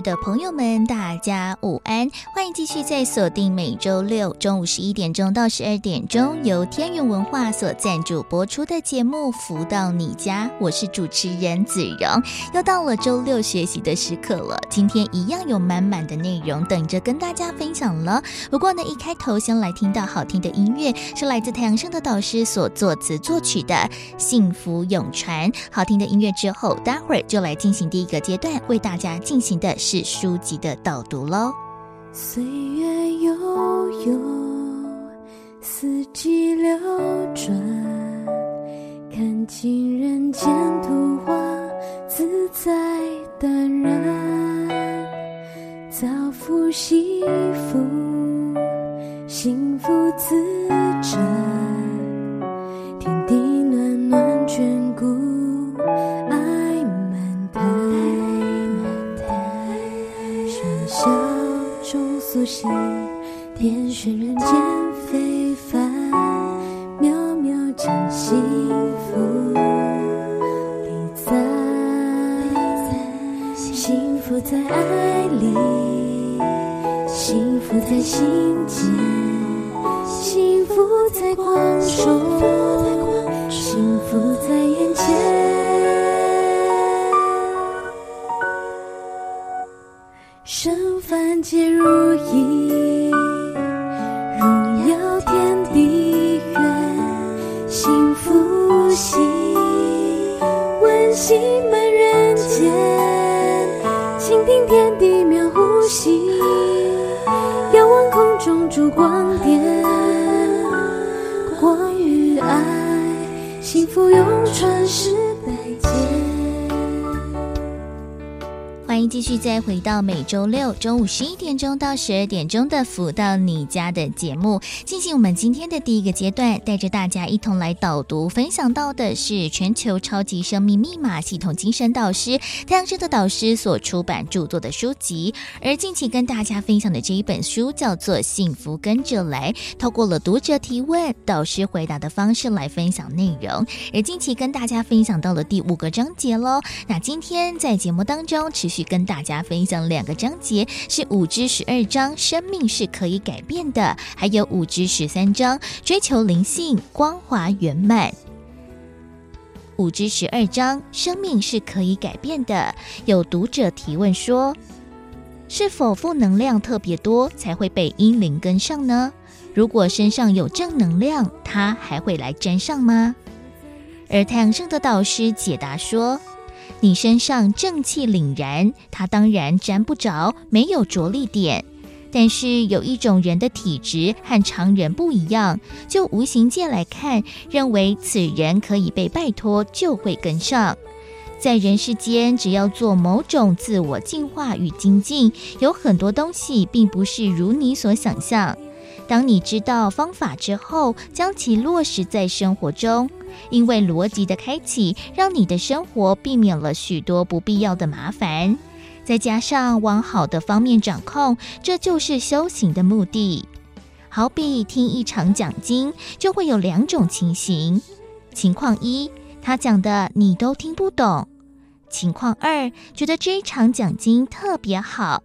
的朋友们，大家午安！欢迎继续在锁定每周六中午十一点钟到十二点钟，由天元文化所赞助播出的节目《福到你家》，我是主持人子荣。又到了周六学习的时刻了，今天一样有满满的内容等着跟大家分享了。不过呢，一开头先来听到好听的音乐，是来自太阳盛德导师所作词作曲的《幸福永传》。好听的音乐之后，待会儿就来进行第一个阶段，为大家进行的。是书籍的导读喽。岁月悠悠，四季流转，看尽人间图画，自在淡然，造福幸福，幸福自展，苏醒，点缀人间非凡，渺渺尽幸福。礼赞，幸福在爱里，幸福在心间，幸福在光中，幸福在眼剩凡皆如意，继续再回到每周六中午十一点钟到十二点钟的“福到你家”的节目，进行我们今天的第一个阶段，带着大家一同来导读分享到的是全球超级生命密码系统精神导师太阳盛德导师所出版著作的书籍。而近期跟大家分享的这一本书叫做《幸福跟着来》，透过了读者提问、导师回答的方式来分享内容。而近期跟大家分享到了第五个章节喽，那今天在节目当中持续。跟跟大家分享两个章节，是五之十二章，生命是可以改变的；还有五之十三章，追求灵性光华圆满。五之十二章，生命是可以改变的。有读者提问说：是否负能量特别多才会被阴灵跟上呢？如果身上有正能量，它还会来沾上吗？而太阳圣的导师解答说。你身上正气凛然，它当然沾不着，没有着力点。但是有一种人的体质和常人不一样，就无形界来看，认为此人可以被拜托，就会跟上。在人世间，只要做某种自我净化与精进，有很多东西并不是如你所想象。当你知道方法之后，将其落实在生活中。因为逻辑的开启，让你的生活避免了许多不必要的麻烦，再加上往好的方面掌控，这就是修行的目的。好比听一场讲经，就会有两种情形：情况一，他讲的你都听不懂；情况二，觉得这一场讲经特别好。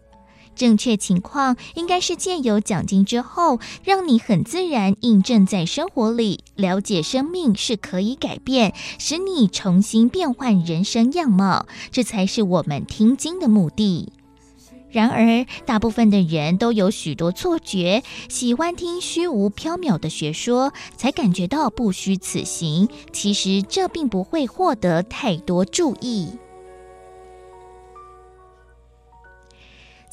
正确情况应该是借由讲经之后，让你很自然印证在生活里，了解生命是可以改变，使你重新变换人生样貌，这才是我们听经的目的。然而，大部分的人都有许多错觉，喜欢听虚无缥缈的学说，才感觉到不虚此行。其实这并不会获得太多注意。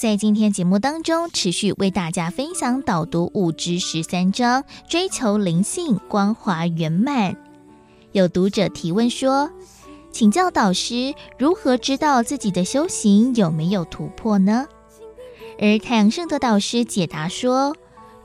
在今天节目当中，持续为大家分享导读五之十三章，追求灵性光华圆满。有读者提问说：“请教导师，如何知道自己的修行有没有突破呢？”而太阳圣德导师解答说：“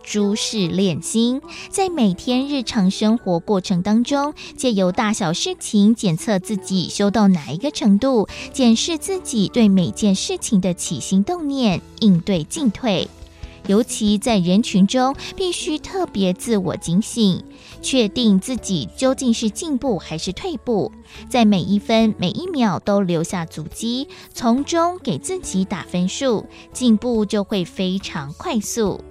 诸事练心，在每天日常生活过程当中，借由大小事情检测自己修到哪一个程度，检视自己对每件事情的起心动念、应对进退。尤其在人群中，必须特别自我警醒，确定自己究竟是进步还是退步，在每一分每一秒都留下足迹，从中给自己打分数，进步就会非常快速。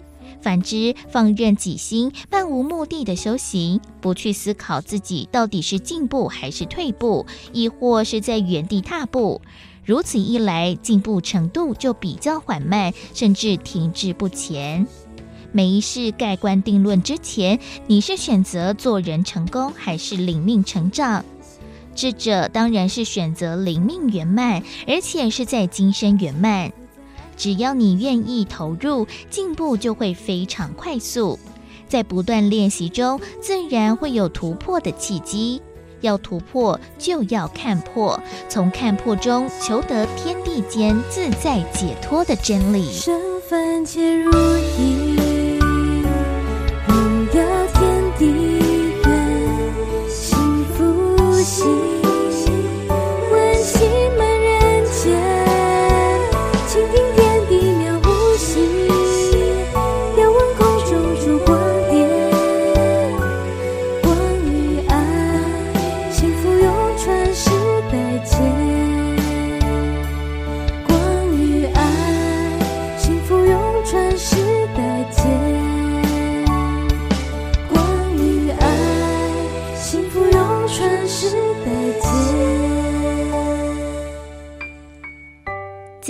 反之，放任己心，漫无目的的修行，不去思考自己到底是进步还是退步，亦或是在原地踏步。如此一来，进步程度就比较缓慢，甚至停滞不前。每一事盖棺定论之前，你是选择做人成功，还是领命成长？智者当然是选择领命圆满，而且是在今生圆满。只要你愿意投入，进步就会非常快速。在不断练习中，自然会有突破的契机。要突破，就要看破，从看破中求得天地间自在解脱的真理。身份皆如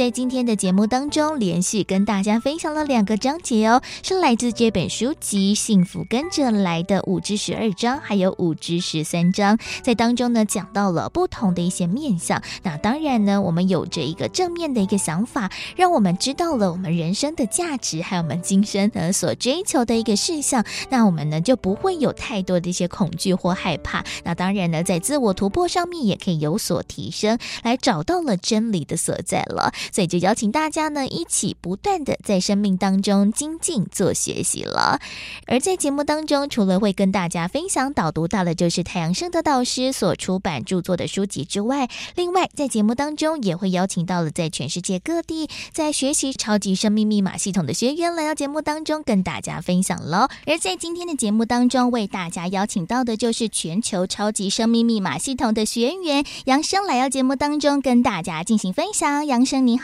在今天的节目当中，连续跟大家分享了两个章节哦，是来自这本书籍《幸福跟着来的五至十二章》，还有五至十三章，在当中呢讲到了不同的一些面相。那当然呢，我们有着一个正面的一个想法，让我们知道了我们人生的价值，还有我们今生呢所追求的一个事项。那我们呢就不会有太多的一些恐惧或害怕。那当然呢，在自我突破上面也可以有所提升，来找到了真理的所在了。所以就邀请大家呢，一起不断的在生命当中精进做学习了。而在节目当中，除了会跟大家分享导读到的就是太阳盛德导师所出版著作的书籍之外，另外在节目当中也会邀请到了在全世界各地在学习超级生命密码系统的学员来到节目当中跟大家分享喽。而在今天的节目当中，为大家邀请到的就是全球超级生命密码系统的学员杨生来到节目当中跟大家进行分享。杨生你。好，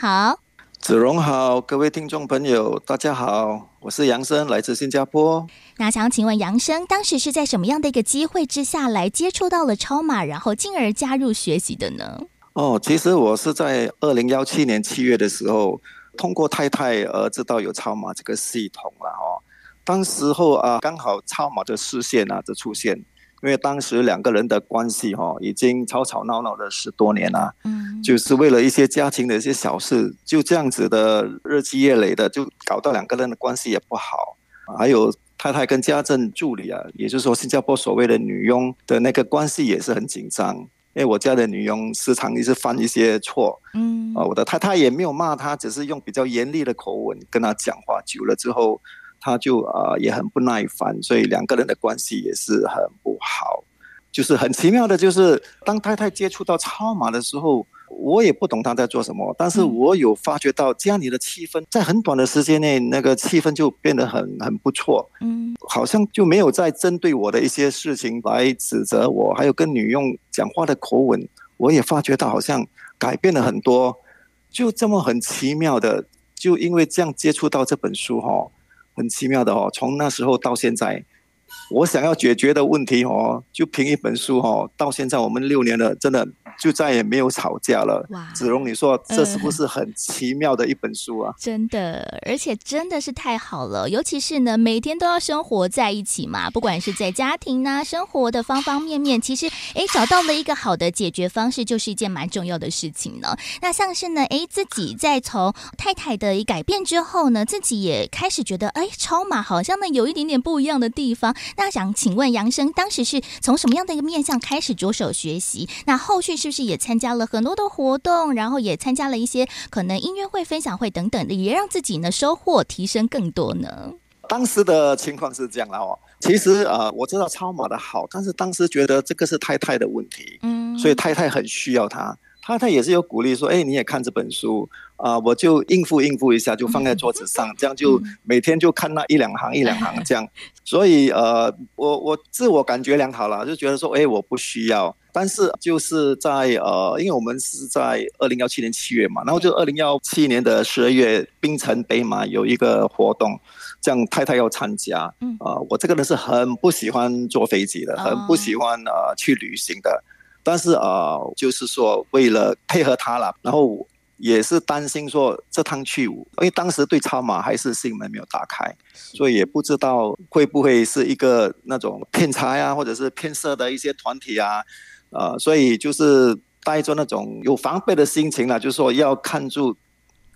子荣好，各位听众朋友，大家好，我是杨生，来自新加坡。那想请问杨生，当时是在什么样的一个机会之下来接触到了超马，然后进而加入学习的呢？哦，其实我是在二零幺七年七月的时候，通过太太而知道有超马这个系统了哦。当时候啊，刚好超马的视线啊就出现。因为当时两个人的关系哈，已经吵吵闹闹了十多年了，嗯，就是为了一些家庭的一些小事，就这样子的日积月累的，就搞到两个人的关系也不好。还有太太跟家政助理啊，也就是说新加坡所谓的女佣的那个关系也是很紧张。因为我家的女佣时常一直犯一些错，嗯，啊，我的太太也没有骂她，只是用比较严厉的口吻跟她讲话，久了之后。他就啊、呃、也很不耐烦，所以两个人的关系也是很不好。就是很奇妙的，就是当太太接触到超马的时候，我也不懂他在做什么，但是我有发觉到家里的气氛在很短的时间内，那个气氛就变得很很不错。嗯，好像就没有再针对我的一些事情来指责我，还有跟女佣讲话的口吻，我也发觉到好像改变了很多。就这么很奇妙的，就因为这样接触到这本书哈。很奇妙的哦，从那时候到现在，我想要解决的问题哦，就凭一本书哦，到现在我们六年了，真的。就再也没有吵架了。哇，子荣，你说这是不是很奇妙的一本书啊？嗯，真的，而且真的是太好了。尤其是呢，每天都要生活在一起嘛，不管是在家庭啊，生活的方方面面，其实哎，找到了一个好的解决方式，就是一件蛮重要的事情呢。那像是呢，哎，自己在从太太的一改变之后呢，自己也开始觉得，哎，超马好像呢有一点点不一样的地方。那想请问杨生，当时是从什么样的一个面向开始着手学习？那后续是？就是也参加了很多的活动，然后也参加了一些可能音乐会、分享会等等的，也让自己呢收获提升更多呢。当时的情况是这样的哦。其实呃，我知道超马的好，但是当时觉得这个是太太的问题，嗯，所以太太很需要他。太太也是有鼓励说，哎，你也看这本书啊，呃，我就应付应付一下，就放在桌子上，这样就每天就看那一两行一两行这样。所以呃，我我自我感觉良好了，就觉得说，哎，我不需要。但是就是在呃，因为我们是在二零幺七年七月嘛，然后就二零幺七年的十二月，槟城北马有一个活动，这样太太要参加。嗯，呃，我这个人是很不喜欢坐飞机的，很不喜欢呃去旅行的。但是呃，就是说为了配合他了，然后也是担心说这趟去，因为当时对超马还是心门没有打开，所以也不知道会不会是一个那种骗财啊，或者是骗色的一些团体啊，呃，所以就是带着那种有防备的心情了，就是说要看住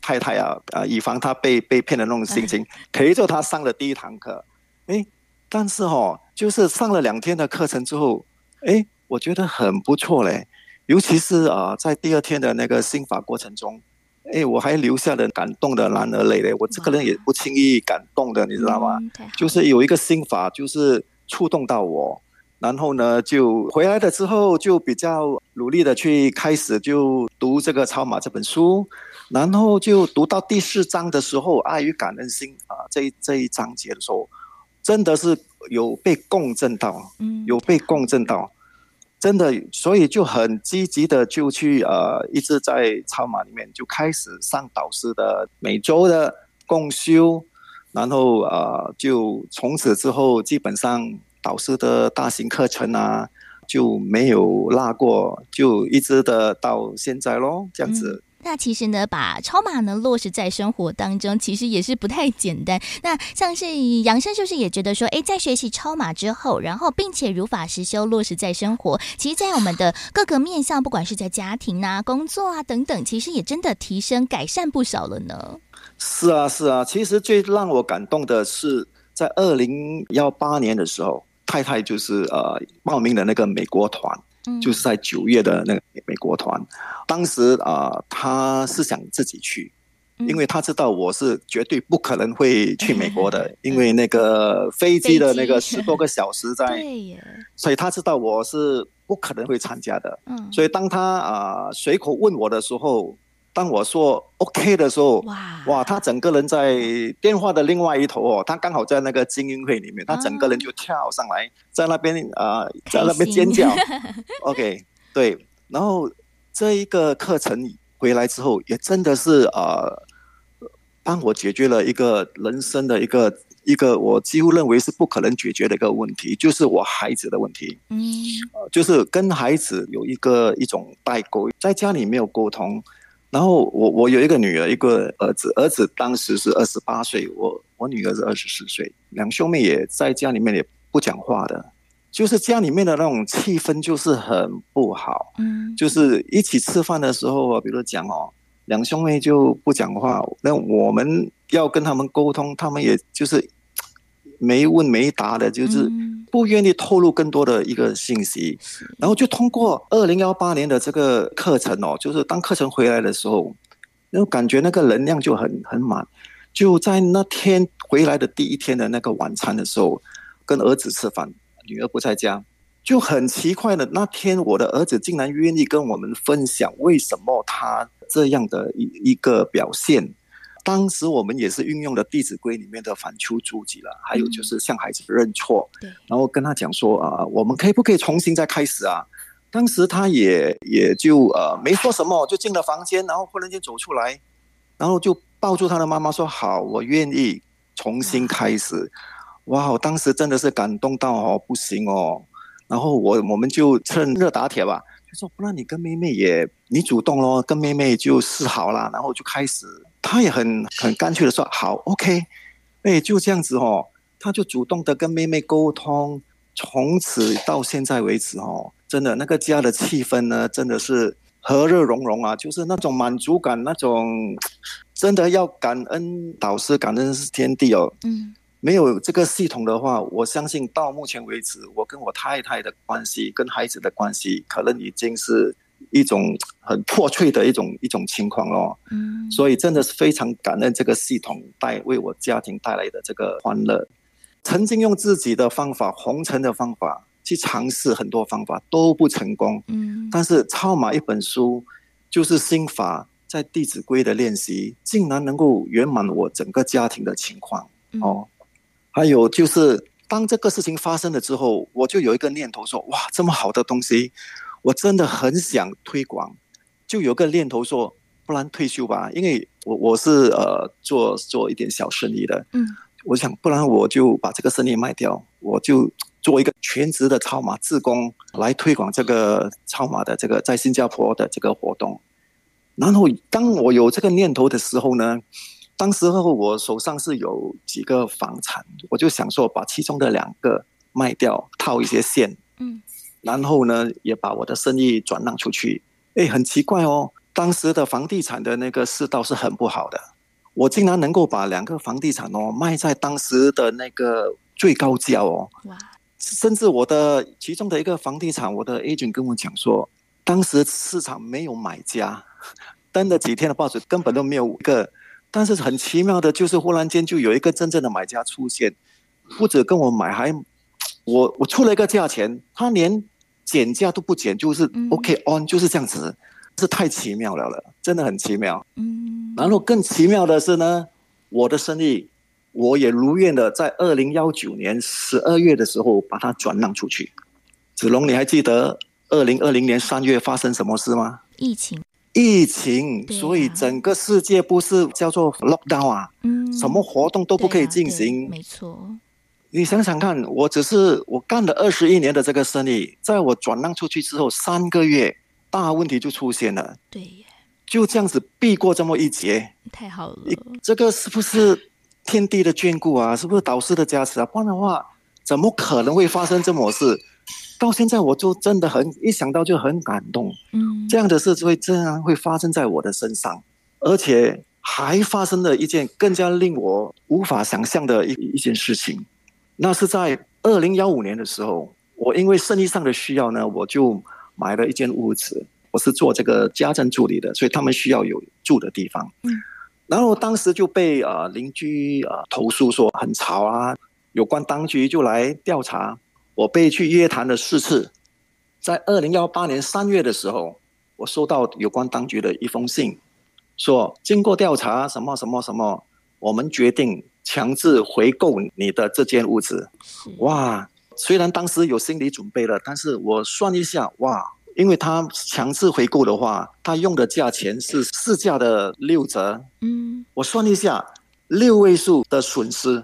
太太啊，啊，以防她被被骗的那种心情，陪着他上了第一堂课，哎，但是哦，就是上了两天的课程之后，哎。我觉得很不错嘞，尤其是啊，在第二天的那个心法过程中，哎，我还留下了感动的男儿泪嘞。我这个人也不轻易感动的，你知道吗？就是有一个心法，就是触动到我，然后呢，就回来了之后，就比较努力的去开始就读这个《超马》这本书，然后就读到第四章的时候，爱与感恩心啊，这一这一章节的时候，真的是有被共振到，有被共振到。真的，所以就很积极的就去呃，一直在超马里面就开始上导师的每周的共修，然后啊，就从此之后基本上导师的大型课程啊就没有落过，就一直的到现在咯，这样子。那其实呢，把超马呢落实在生活当中，其实也是不太简单。那像是杨生，是不是也觉得说，哎，在学习超马之后，然后并且如法实修落实在生活，其实，在我们的各个面向，不管是在家庭啊、工作啊等等，其实也真的提升改善不少了呢。是啊，是啊，其实最让我感动的是，在二零幺八年的时候，太太就是呃报名的那个美国团。就是在九月的那个美国团，当时啊、呃，他是想自己去，因为他知道我是绝对不可能会去美国的，因为那个飞机的那个十多个小时在，所以他知道我是不可能会参加的。所以当他啊随口问我的时候。当我说 OK 的时候，哇哇，他整个人在电话的另外一头哦，他刚好在那个精英会里面，他整个人就跳上来，在那边啊、呃，在那边尖叫。OK，对，然后这一个课程回来之后，也真的是呃，帮我解决了一个人生的一个一个我几乎认为是不可能解决的一个问题，就是我孩子的问题。嗯，就是跟孩子有一个一种代沟，在家里没有沟通。然后我我有一个女儿，一个儿子，儿子当时是二十八岁，我我女儿是二十四岁，两兄妹也在家里面也不讲话的，就是家里面的那种气氛就是很不好，嗯，就是一起吃饭的时候啊，比如讲哦，两兄妹就不讲话，那我们要跟他们沟通，他们也就是没问没答的，就是。不愿意透露更多的一个信息，然后就通过二零幺八年的这个课程哦，就是当课程回来的时候，然后感觉那个能量就很很满。就在那天回来的第一天的那个晚餐的时候，跟儿子吃饭，女儿不在家，就很奇怪的那天，我的儿子竟然愿意跟我们分享为什么他这样的一一个表现。当时我们也是运用了《弟子规》里面的反求诸己了，还有就是向孩子认错，嗯、然后跟他讲说啊、呃，我们可以不可以重新再开始啊？当时他也也就呃没说什么，就进了房间，然后忽然间走出来，然后就抱住他的妈妈说：“好，我愿意重新开始。”哇，我当时真的是感动到哦不行哦，然后我我们就趁热打铁吧，就说不然你跟妹妹也你主动咯，跟妹妹就示好了，然后就开始。他也很很干脆的说好，OK，哎，就这样子哦，他就主动的跟妹妹沟通，从此到现在为止哦，真的那个家的气氛呢，真的是和乐融融啊，就是那种满足感，那种真的要感恩导师，感恩是天地哦。嗯，没有这个系统的话，我相信到目前为止，我跟我太太的关系，跟孩子的关系，可能已经是一种很破碎的一种一种情况咯。嗯，所以真的是非常感恩这个系统带为我家庭带来的这个欢乐。曾经用自己的方法，红尘的方法去尝试很多方法都不成功。嗯，但是超马一本书就是心法，在《弟子规》的练习，竟然能够圆满我整个家庭的情况。哦，还有就是。当这个事情发生了之后，我就有一个念头说：哇，这么好的东西，我真的很想推广。就有个念头说，不然退休吧，因为我我是呃做做一点小生意的。嗯，我想不然我就把这个生意卖掉，我就做一个全职的超马志工来推广这个超马的这个在新加坡的这个活动。然后当我有这个念头的时候呢，当时候我手上是有几个房产，我就想说把其中的两个卖掉，套一些现，嗯，然后呢也把我的生意转让出去。哎，很奇怪哦，当时的房地产的那个市道是很不好的，我竟然能够把两个房地产哦卖在当时的那个最高价哦，哇！甚至我的其中的一个房地产，我的 agent 跟我讲说，当时市场没有买家，登了几天的报纸根本都没有一个。但是很奇妙的，就是忽然间就有一个真正的买家出现，不止跟我买，还我我出了一个价钱，他连减价都不减，就是 OK on，就是这样子，是太奇妙了了，真的很奇妙。嗯。然后更奇妙的是呢，我的生意我也如愿的在二零幺九年十二月的时候把它转让出去。子龙，你还记得二零二零年三月发生什么事吗？疫情。疫情，啊、所以整个世界不是叫做 lockdown 啊，嗯，什么活动都不可以进行，啊、没错。你想想看，我只是我干了二十一年的这个生意，在我转让出去之后三个月，大问题就出现了，对耶，就这样子避过这么一劫，太好了。这个是不是天地的眷顾啊？是不是导师的加持啊？不然的话，怎么可能会发生这么事？到现在我就真的很一想到就很感动，嗯，这样的事会这样会发生在我的身上，而且还发生了一件更加令我无法想象的一一件事情，那是在二零幺五年的时候，我因为生意上的需要呢，我就买了一间屋子，我是做这个家政助理的，所以他们需要有住的地方，嗯，然后当时就被呃邻居呃投诉说很吵啊，有关当局就来调查。我被去约谈了四次，在二零幺八年三月的时候，我收到有关当局的一封信，说经过调查，什么什么什么，我们决定强制回购你的这间屋子。哇，虽然当时有心理准备了，但是我算一下，哇，因为他强制回购的话，他用的价钱是市价的六折。嗯，我算一下，六位数的损失。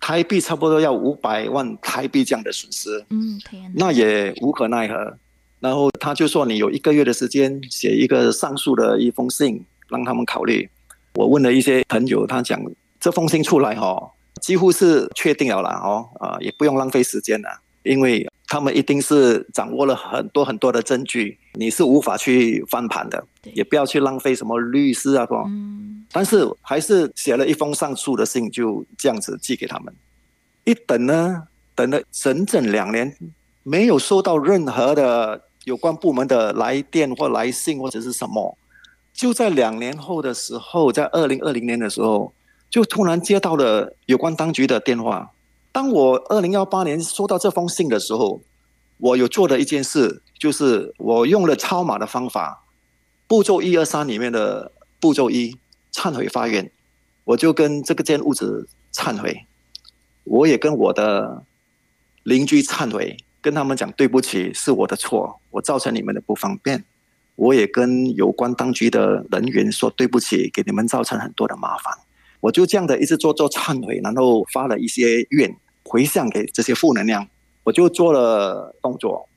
台币差不多要五百万台币这样的损失，嗯，那也无可奈何。然后他就说，你有一个月的时间写一个上诉的一封信，让他们考虑。我问了一些朋友，他讲这封信出来哈、哦，几乎是确定了啦哦，啊，也不用浪费时间了，因为他们一定是掌握了很多很多的证据，你是无法去翻盘的，也不要去浪费什么律师啊，嗯但是还是写了一封上诉的信，就这样子寄给他们。一等呢，等了整整两年，没有收到任何的有关部门的来电或来信或者是什么。就在两年后的时候，在二零二零年的时候，就突然接到了有关当局的电话。当我二零幺八年收到这封信的时候，我有做的一件事，就是我用了超马的方法，步骤一二三里面的步骤一。忏悔发愿，我就跟这个间屋子忏悔，我也跟我的邻居忏悔，跟他们讲对不起，是我的错，我造成你们的不方便。我也跟有关当局的人员说对不起，给你们造成很多的麻烦。我就这样的一直做做忏悔，然后发了一些愿回向给这些负能量，我就做了动作。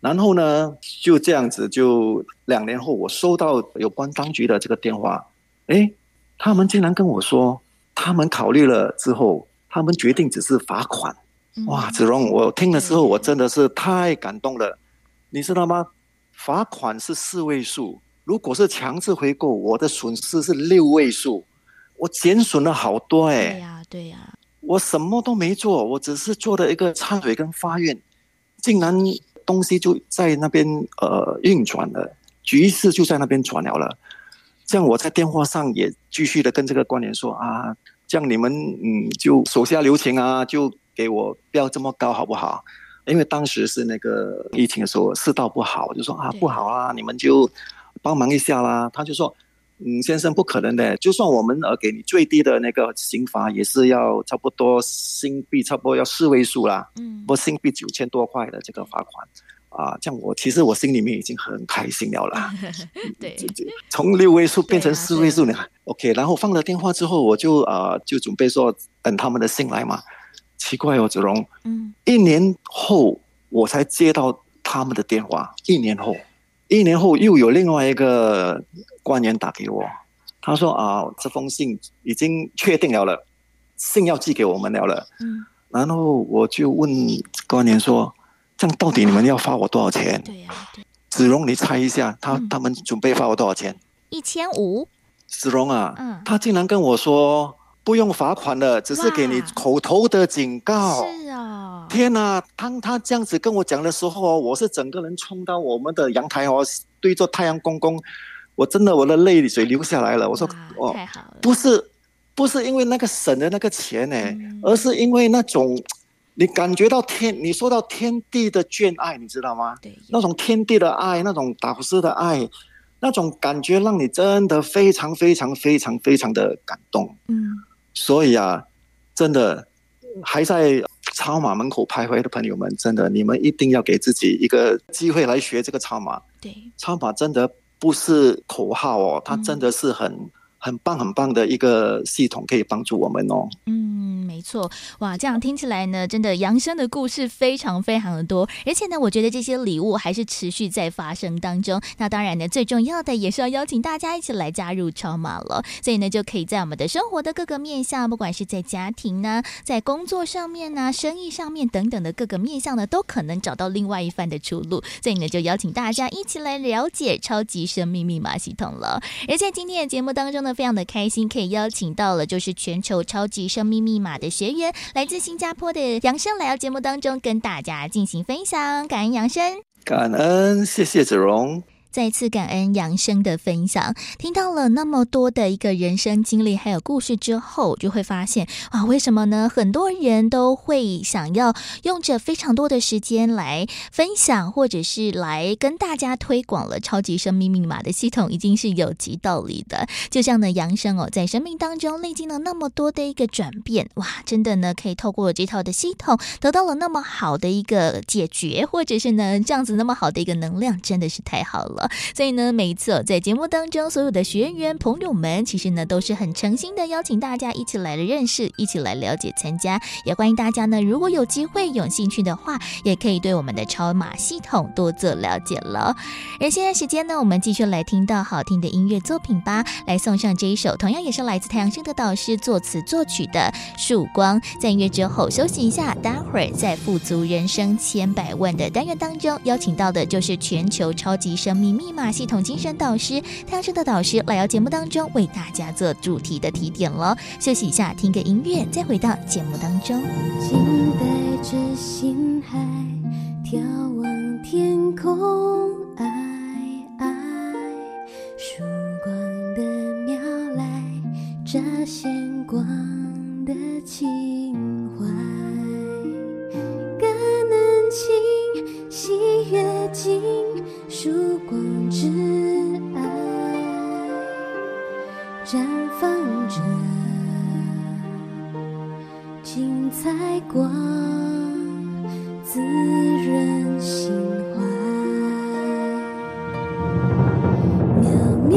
然后呢，就这样子，就两年后，我收到有关当局的这个电话。哎，他们竟然跟我说，他们考虑了之后，他们决定只是罚款。哇，子荣，我听了之后，我真的是太感动了。你知道吗？罚款是四位数，如果是强制回购，我的损失是六位数，我减损了好多哎。对呀，对呀。我什么都没做，我只是做了一个忏悔跟发愿，竟然东西就在那边呃运转了，局势就在那边转了了。这样我在电话上也继续的跟这个官员说啊，这样你们嗯就手下留情啊，就给我不要这么高好不好？因为当时是那个疫情的时候，世道不好，我就说啊不好啊，你们就帮忙一下啦。他就说，嗯，先生不可能的，就算我们呃给你最低的那个刑罚，也是要差不多新币差不多要四位数啦，嗯，不新币九千多块的这个罚款。啊，这样我其实我心里面已经很开心了啦。对，从六位数变成四位数呢。OK，然后放了电话之后，我就啊、呃、就准备说等他们的信来嘛。奇怪哦，子龙，嗯，一年后我才接到他们的电话。一年后，一年后又有另外一个官员打给我，他说啊，这封信已经确定了了，信要寄给我们了了。嗯，然后我就问官员说。这样到底你们要发我多少钱？对呀，对。子荣，你猜一下，他他们准备发我多少钱？一千五。子荣啊，嗯，他竟然跟我说不用罚款了，只是给你口头的警告。是啊。天哪，当他这样子跟我讲的时候，我是整个人冲到我们的阳台哦，对着太阳公公，我真的我的泪水流下来了。我说哦，不是不是因为那个省的那个钱呢，嗯，而是因为那种。你感觉到天，你说到天地的眷爱，你知道吗？对，那种天地的爱，那种导师的爱，那种感觉，让你真的非常非常非常非常的感动。嗯，所以啊，真的还在超马门口徘徊的朋友们，真的，你们一定要给自己一个机会来学这个超马。对，超马真的不是口号哦，它真的是很。很棒很棒的一个系统，可以帮助我们哦。嗯，没错，哇，这样听起来呢，真的扬生的故事非常非常的多，而且呢，我觉得这些礼物还是持续在发生当中。那当然呢，最重要的也是要邀请大家一起来加入超马了，所以呢，就可以在我们的生活的各个面向，不管是在家庭呢，在工作上面呢，生意上面等等的各个面向呢，都可能找到另外一番的出路。所以呢，就邀请大家一起来了解超级生命密码系统了。而在今天的节目当中呢。非常的开心，可以邀请到了就是全球超级生命密码的学员，来自新加坡的杨生来到节目当中，跟大家进行分享。感恩杨生，感恩，谢谢子荣。再次感恩杨生的分享，听到了那么多的一个人生经历还有故事之后，就会发现啊，为什么呢？很多人都会想要用着非常多的时间来分享，或者是来跟大家推广了超级生命密码的系统，已经是有其道理的。就像呢，杨生哦，在生命当中历经了那么多的一个转变，哇，真的呢，可以透过这套的系统得到了那么好的一个解决，或者是呢，这样子那么好的一个能量，真的是太好了。所以呢，每一次在节目当中，所有的学员朋友们，其实呢都是很诚心的邀请大家一起来认识，一起来了解参加。也欢迎大家呢，如果有机会有兴趣的话，也可以对我们的超马系统多做了解了。而现在时间呢，我们继续来听到好听的音乐作品吧，来送上这一首，同样也是来自太阳升的导师作词作曲的《曙光》。在音乐之后休息一下，待会儿在富足人生千百万的单元当中，邀请到的就是全球超级生命。密码系统精神导师，太阳升的导师来到节目当中，为大家做主题的提点了。休息一下，听个音乐，再回到节目当中。静带着心海，眺望天空，爱爱，曙光的妙来，乍现光的情怀，感恩情，喜悦尽，曙光之爱绽放着精彩光，滋润心怀，渺渺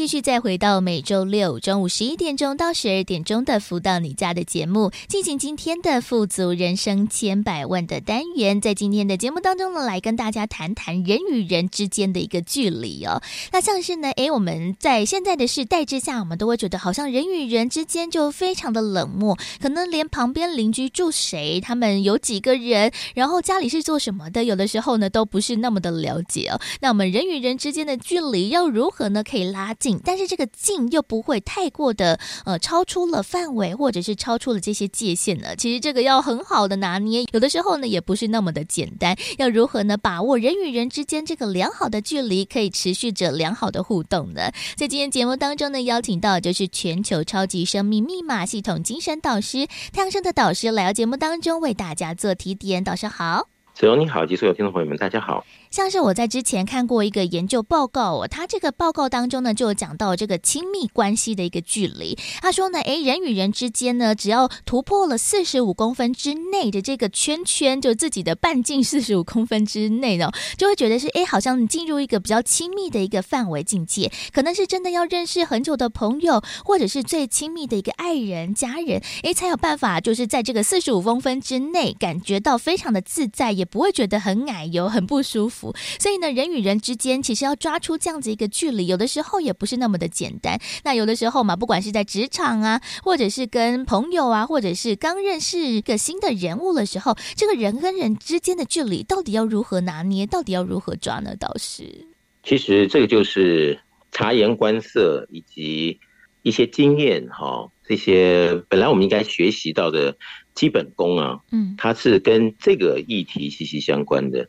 继续再回到每周六中午十一点钟到十二点钟的“福到你家”的节目，进行今天的“富足人生千百万”的单元。在今天的节目当中呢，来跟大家谈谈人与人之间的一个距离哦。那像是呢，诶，我们在现在的时代之下，我们都会觉得好像人与人之间就非常的冷漠，可能连旁边邻居住谁，他们有几个人，然后家里是做什么的，有的时候呢都不是那么的了解哦。那我们人与人之间的距离要如何呢？可以拉近？但是这个近又不会太过的呃超出了范围，或者是超出了这些界限呢？其实这个要很好的拿捏，有的时候呢也不是那么的简单。要如何呢把握人与人之间这个良好的距离，可以持续着良好的互动呢？在今天节目当中呢，邀请到就是全球超级生命密码系统精神导师太阳盛德导师来到节目当中为大家做提点。导师好，子荣你好，及所有听众朋友们，大家好。像是我在之前看过一个研究报告哦，他这个报告当中呢，就有讲到这个亲密关系的一个距离。他说呢，诶，人与人之间呢，只要突破了四十五公分之内的这个圈圈，就自己的半径四十五公分之内呢，就会觉得是诶，好像你进入一个比较亲密的一个范围境界，可能是真的要认识很久的朋友，或者是最亲密的一个爱人、家人，诶，才有办法就是在这个四十五公分之内感觉到非常的自在，也不会觉得很矮油、很不舒服。所以呢，人与人之间其实要抓出这样子一个距离，有的时候也不是那么的简单。那有的时候嘛，不管是在职场啊，或者是跟朋友啊，或者是刚认识一个新的人物的时候，这个人跟人之间的距离到底要如何拿捏，到底要如何抓呢？倒是，其实这个就是察言观色以及一些经验哈，这些本来我们应该学习到的基本功啊，嗯，它是跟这个议题息息相关的。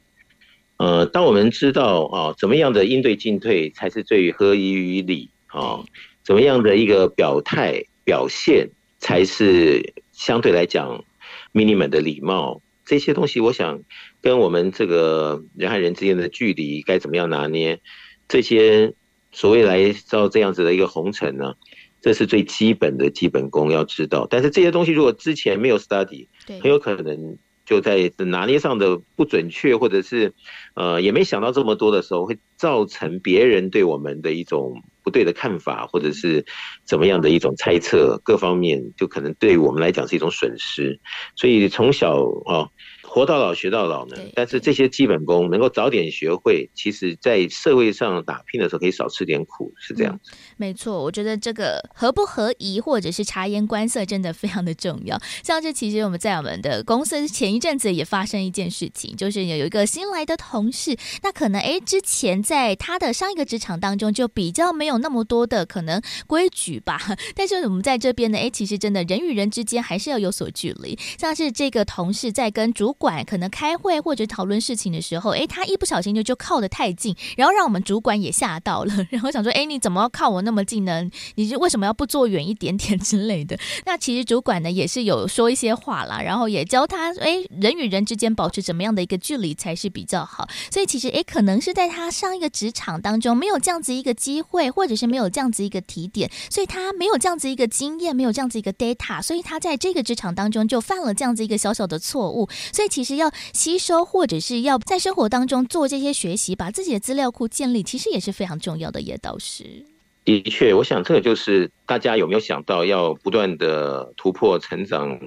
呃，当我们知道啊，怎么样的应对进退才是最合宜于理啊？怎么样的一个表态表现才是相对来讲 minimum 的礼貌？这些东西，我想跟我们这个人和人之间的距离该怎么样拿捏？这些所谓来造这样子的一个红尘呢，这是最基本的基本功要知道。但是这些东西如果之前没有 study，很有可能。就在拿捏上的不准确，或者是，呃，也没想到这么多的时候，会造成别人对我们的一种不对的看法，或者是怎么样的一种猜测，各方面就可能对我们来讲是一种损失。所以从小啊。活到老学到老呢，但是这些基本功能够早点学会，其实在社会上打拼的时候可以少吃点苦，是这样子。嗯，没错，我觉得这个合不合宜或者是察言观色真的非常的重要。像这其实我们在我们的公司前一阵子也发生一件事情，就是有一个新来的同事，那可能哎之前在他的上一个职场当中就比较没有那么多的可能规矩吧，但是我们在这边呢，哎其实真的人与人之间还是要有所距离。像是这个同事在跟主管可能开会或者讨论事情的时候，诶，他一不小心就就靠得太近，然后让我们主管也吓到了，然后想说，诶，你怎么要靠我那么近呢？你是为什么要不坐远一点点之类的？那其实主管呢也是有说一些话啦，然后也教他，诶，人与人之间保持怎么样的一个距离才是比较好。所以其实，诶，可能是在他上一个职场当中没有这样子一个机会，或者是没有这样子一个提点，所以他没有这样子一个经验，没有这样子一个 data，所以他在这个职场当中就犯了这样子一个小小的错误。所以其实要吸收或者是要在生活当中做这些学习，把自己的资料库建立，其实也是非常重要的，也倒是。的确，我想这个就是大家有没有想到要不断的突破、成长，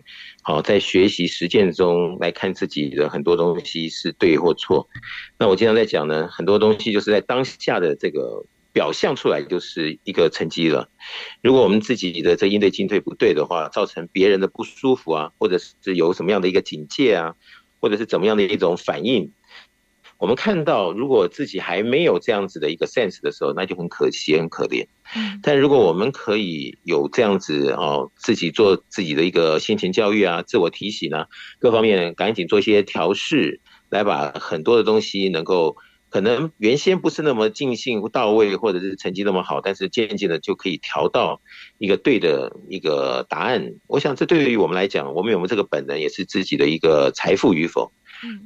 好，在学习实践中来看自己的很多东西是对或错。那我经常在讲呢，很多东西就是在当下的这个表象出来就是一个成绩了。如果我们自己的这应对进退不对的话，造成别人的不舒服啊，或者是有什么样的一个警戒啊，或者是怎么样的一种反应。我们看到，如果自己还没有这样子的一个 sense 的时候，那就很可惜，很可怜。但如果我们可以有这样子哦，自己做自己的一个先情教育啊，自我提醒啊，各方面赶紧做一些调试，来把很多的东西能够可能原先不是那么尽兴到位，或者是成绩那么好，但是渐渐的就可以调到一个对的一个答案。我想，这对于我们来讲，我们有没有这个本能，也是自己的一个财富与否。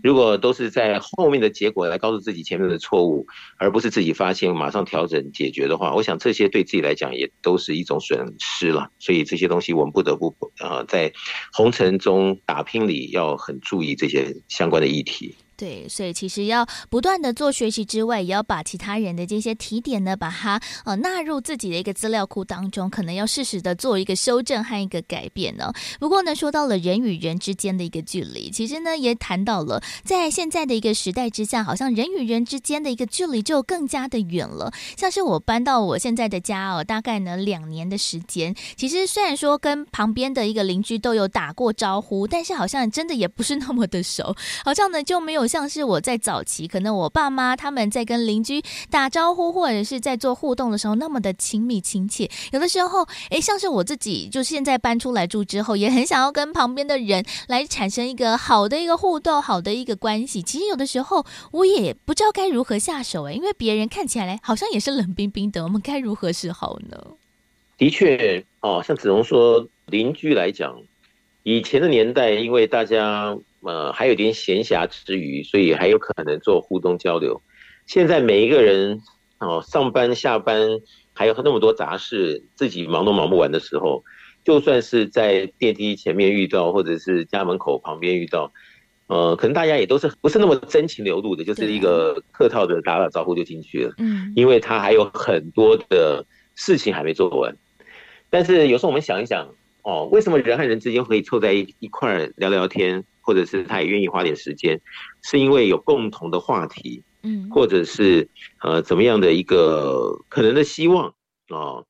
如果都是在后面的结果来告诉自己前面的错误，而不是自己发现马上调整解决的话，我想这些对自己来讲也都是一种损失了。所以这些东西我们不得不啊，在红尘中打拼里要很注意这些相关的议题。对，所以其实要不断的做学习之外，也要把其他人的这些提点呢，把它呃纳入自己的一个资料库当中，可能要适时的做一个修正和一个改变呢。不过呢，说到了人与人之间的一个距离，其实呢也谈到了，在现在的一个时代之下，好像人与人之间的一个距离就更加的远了。像是我搬到我现在的家哦，大概呢两年的时间，其实虽然说跟旁边的一个邻居都有打过招呼，但是好像真的也不是那么的熟，好像呢就没有。像是我在早期，可能我爸妈他们在跟邻居打招呼，或者是在做互动的时候，那么的亲密亲切。有的时候，诶，像是我自己，就现在搬出来住之后，也很想要跟旁边的人来产生一个好的一个互动，好的一个关系。其实有的时候，我也不知道该如何下手，诶，因为别人看起来好像也是冷冰冰的，我们该如何是好呢？的确，哦，像子龙说，邻居来讲，以前的年代，因为大家。呃，还有点闲暇之余，所以还有可能做互动交流。现在每一个人哦，上班下班还有那么多杂事，自己忙都忙不完的时候，就算是在电梯前面遇到，或者是家门口旁边遇到，呃，可能大家也都是不是那么真情流露的，就是一个客套的打打招呼就进去了。嗯，因为他还有很多的事情还没做完。但是有时候我们想一想，哦，为什么人和人之间可以凑在一一块聊聊天？或者是他也愿意花点时间，是因为有共同的话题，嗯，或者是呃怎么样的一个可能的希望啊，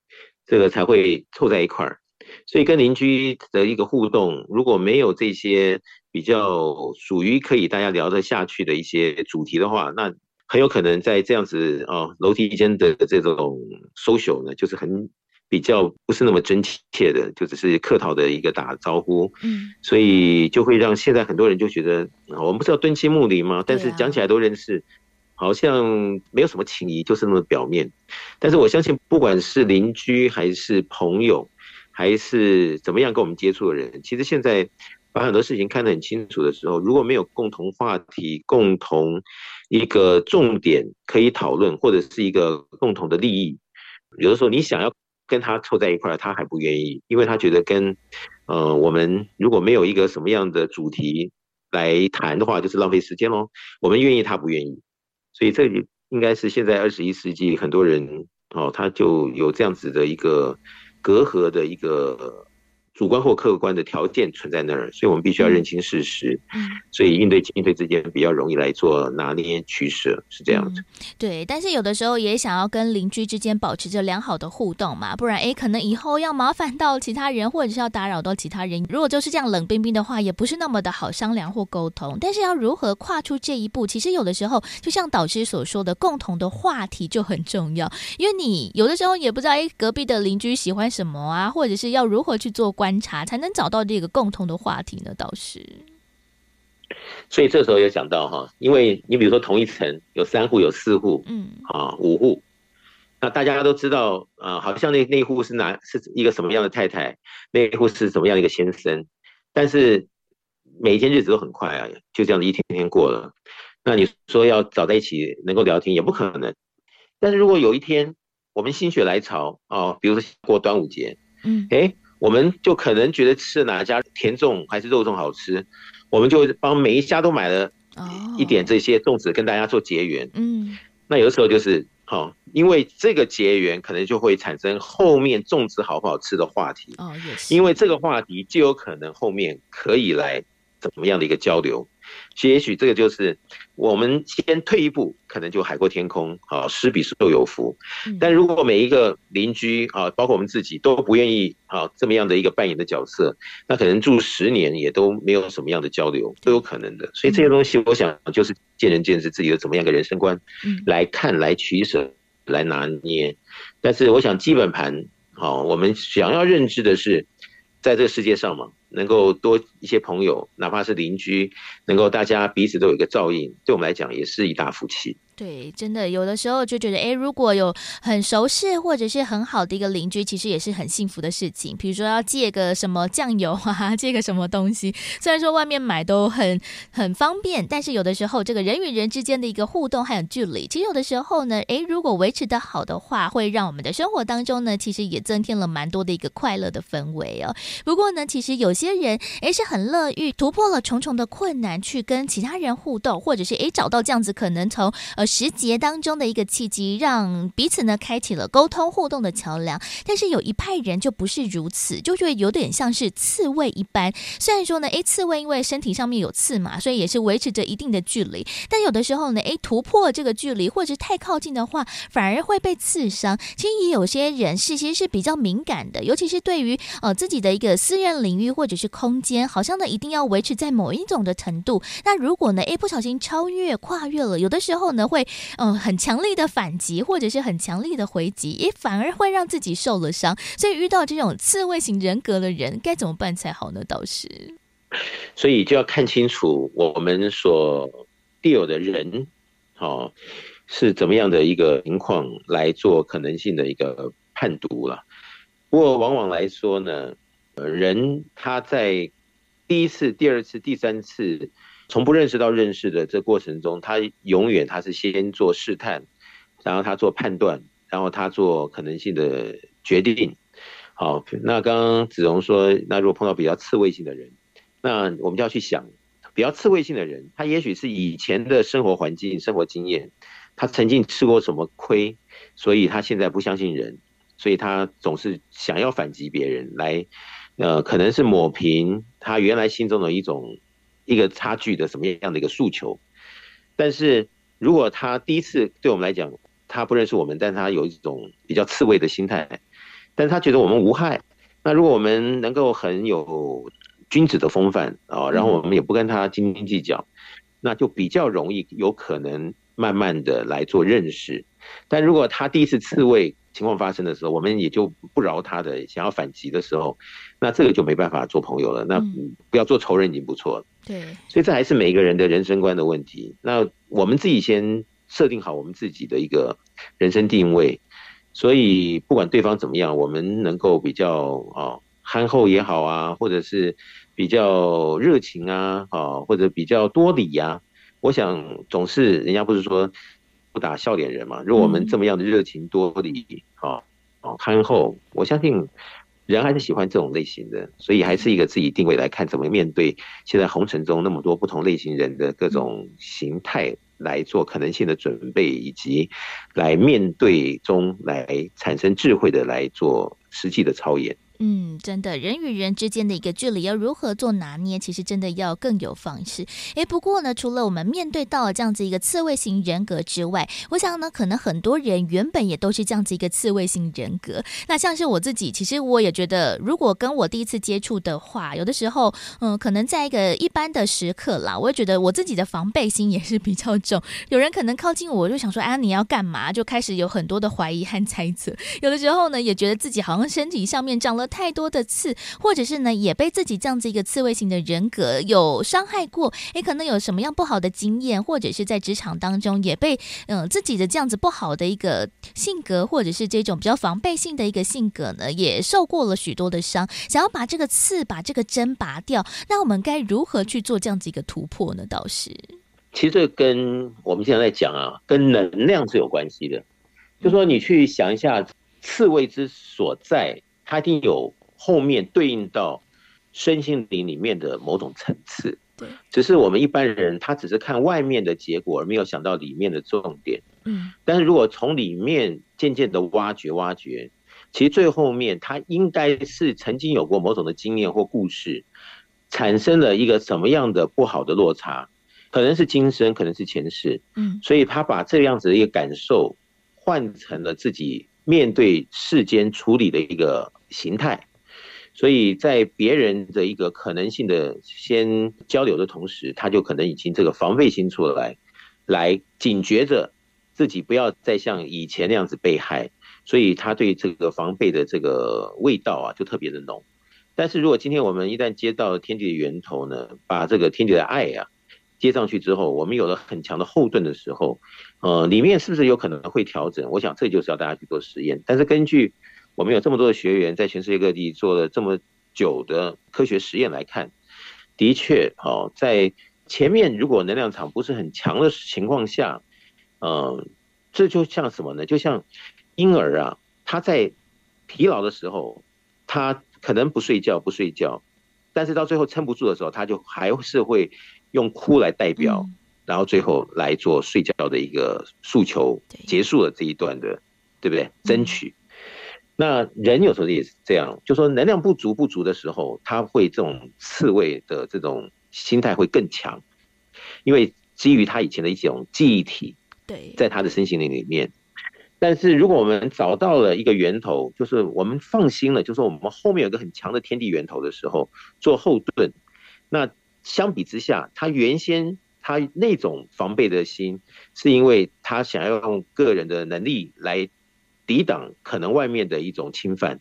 这个才会凑在一块儿。所以跟邻居的一个互动，如果没有这些比较属于可以大家聊得下去的一些主题的话，那很有可能在这样子哦楼梯间的这种 social 呢，就是很。比较不是那么真切的，就只是客套的一个打招呼，嗯，所以就会让现在很多人就觉得，我们不是要敦亲睦邻吗？但是讲起来都认识，好像没有什么情谊，就是那么表面。但是我相信，不管是邻居还是朋友，还是怎么样跟我们接触的人，其实现在把很多事情看得很清楚的时候，如果没有共同话题、共同一个重点可以讨论，或者是一个共同的利益，有的时候你想要。跟他凑在一块，他还不愿意，因为他觉得跟，呃，我们如果没有一个什么样的主题来谈的话，就是浪费时间喽。我们愿意，他不愿意，所以这里应该是现在二十一世纪很多人哦，他就有这样子的一个隔阂的一个。主观或客观的条件存在那儿，所以我们必须要认清事实。嗯，所以应对应对之间比较容易来做拿捏取舍，是这样子。嗯。对，但是有的时候也想要跟邻居之间保持着良好的互动嘛，不然诶，可能以后要麻烦到其他人，或者是要打扰到其他人。如果就是这样冷冰冰的话，也不是那么的好商量或沟通。但是要如何跨出这一步，其实有的时候就像导师所说的，共同的话题就很重要，因为你有的时候也不知道诶，隔壁的邻居喜欢什么啊，或者是要如何去做关。观察才能找到这个共同的话题呢？倒是，所以这时候也讲到哈，因为你比如说同一层有三户、有四户，嗯，啊五户，那大家都知道啊，好像那那户是哪是一个什么样的太太，那一户是什么样的一个先生，但是每一天日子都很快啊，就这样子一天天过了。那你说要找在一起能够聊天也不可能。但是如果有一天我们心血来潮啊，比如说过端午节，嗯，哎。我们就可能觉得吃哪家甜粽还是肉粽好吃，我们就帮每一家都买了一点这些粽子，跟大家做结缘。嗯，那有的时候就是好，因为这个结缘可能就会产生后面粽子好不好吃的话题。哦，也是。因为这个话题就有可能后面可以来怎么样的一个交流。也许这个就是我们先退一步，可能就海阔天空，啊，施比受有福。但如果每一个邻居啊，包括我们自己都不愿意啊这么样的一个扮演的角色，那可能住十年也都没有什么样的交流，都有可能的。所以这些东西，我想就是见仁见智，自己的怎么样的人生观来看、来取舍、来拿捏。但是我想基本盘，好，我们想要认知的是，在这个世界上嘛。能够多一些朋友，哪怕是邻居，能够大家彼此都有一个照应，对我们来讲也是一大福气。对，真的有的时候就觉得，哎，如果有很熟识或者是很好的一个邻居，其实也是很幸福的事情。比如说要借个什么酱油啊，借个什么东西，虽然说外面买都很很方便，但是有的时候这个人与人之间的一个互动还有距离，其实有的时候呢，哎，如果维持得好的话，会让我们的生活当中呢，其实也增添了蛮多的一个快乐的氛围哦。不过呢，其实有些人哎是很乐于突破了重重的困难，去跟其他人互动，或者是哎找到这样子可能从呃。时节当中的一个契机，让彼此呢开启了沟通互动的桥梁。但是有一派人就不是如此，就会有点像是刺猬一般。虽然说呢，诶，刺猬因为身体上面有刺嘛，所以也是维持着一定的距离。但有的时候呢，诶，突破这个距离或者是太靠近的话，反而会被刺伤。其实也有些人是其实是比较敏感的，尤其是对于呃自己的一个私人领域或者是空间，好像呢一定要维持在某一种的程度。那如果呢，诶，不小心超越跨越了，有的时候呢会。会嗯很强力的反击，或者是很强力的回击，也反而会让自己受了伤。所以遇到这种刺猬型人格的人，该怎么办才好呢？导师，所以就要看清楚我们所 deal 的人，哦，是怎么样的一个情况来做可能性的一个判读了。不过往往来说呢，人他在第一次、第二次、第三次。从不认识到认识的这过程中，他永远他是先做试探，然后他做判断，然后他做可能性的决定。好，那刚刚子荣说，那如果碰到比较刺猬性的人，那我们就要去想，比较刺猬性的人，他也许是以前的生活环境、生活经验，他曾经吃过什么亏，所以他现在不相信人，所以他总是想要反击别人来，呃，可能是抹平他原来心中的一种。一个差距的什么样的一个诉求，但是如果他第一次对我们来讲，他不认识我们，但他有一种比较刺猬的心态，但是他觉得我们无害。那如果我们能够很有君子的风范啊，然后我们也不跟他斤斤计较，那就比较容易有可能慢慢的来做认识。但如果他第一次刺猬情况发生的时候，我们也就不饶他的，想要反击的时候，那这个就没办法做朋友了。那不要做仇人已经不错了。对，所以这还是每一个人的人生观的问题。那我们自己先设定好我们自己的一个人生定位。所以不管对方怎么样，我们能够比较哦憨厚也好啊，或者是比较热情啊，啊或者比较多礼呀，我想总是人家不是说不打笑脸人嘛。如果我们这么样的热情多礼，啊啊憨厚，我相信。人还是喜欢这种类型的，所以还是一个自己定位来看，怎么面对现在红尘中那么多不同类型人的各种形态，来做可能性的准备，以及来面对中来产生智慧的来做实际的操演。嗯，真的，人与人之间的一个距离要如何做拿捏，其实真的要更有方式。诶，不过呢，除了我们面对到这样子一个刺猬型人格之外，我想呢，可能很多人原本也都是这样子一个刺猬型人格。那像是我自己，其实我也觉得，如果跟我第一次接触的话，有的时候，嗯，可能在一个一般的时刻啦，我也觉得我自己的防备心也是比较重。有人可能靠近我，我就想说，啊，你要干嘛？就开始有很多的怀疑和猜测。有的时候呢，也觉得自己好像身体上面长了。太多的刺，或者是呢，也被自己这样子一个刺猬型的人格有伤害过，也，可能有什么样不好的经验，或者是在职场当中也被嗯、呃、自己的这样子不好的一个性格，或者是这种比较防备性的一个性格呢，也受过了许多的伤，想要把这个刺把这个针拔掉，那我们该如何去做这样子一个突破呢？倒是，其实这跟我们现在在讲啊，跟能量是有关系的，就说你去想一下刺猬之所在。它一定有后面对应到身心灵里面的某种层次，对，只是我们一般人他只是看外面的结果，而没有想到里面的重点。嗯，但是如果从里面渐渐的挖掘挖掘，其实最后面他应该是曾经有过某种的经验或故事，产生了一个什么样的不好的落差，可能是今生，可能是前世。嗯，所以他把这样子的一个感受换成了自己面对世间处理的一个形态。所以在别人的一个可能性的先交流的同时，他就可能已经这个防备心出来，来警觉着自己不要再像以前那样子被害，所以他对这个防备的这个味道啊就特别的浓。但是如果今天我们一旦接到天地的源头呢，把这个天地的爱啊接上去之后，我们有了很强的后盾的时候，呃，里面是不是有可能会调整？我想这就是要大家去做实验。但是根据我们有这么多的学员在全世界各地做了这么久的科学实验来看，的确，哦，在前面如果能量场不是很强的情况下，嗯，这就像什么呢？就像婴儿啊，他在疲劳的时候，他可能不睡觉不睡觉，但是到最后撑不住的时候，他就还是会用哭来代表，然后最后来做睡觉的一个诉求，结束了这一段的，对不对？争取。那人有时候也是这样，就说能量不足不足的时候，他会这种刺猬的这种心态会更强，因为基于他以前的一种记忆体，对，在他的身心灵里面。但是如果我们找到了一个源头，就是我们放心了，就是说我们后面有个很强的天地源头的时候，做后盾，那相比之下，他原先他那种防备的心，是因为他想要用个人的能力来。抵挡可能外面的一种侵犯，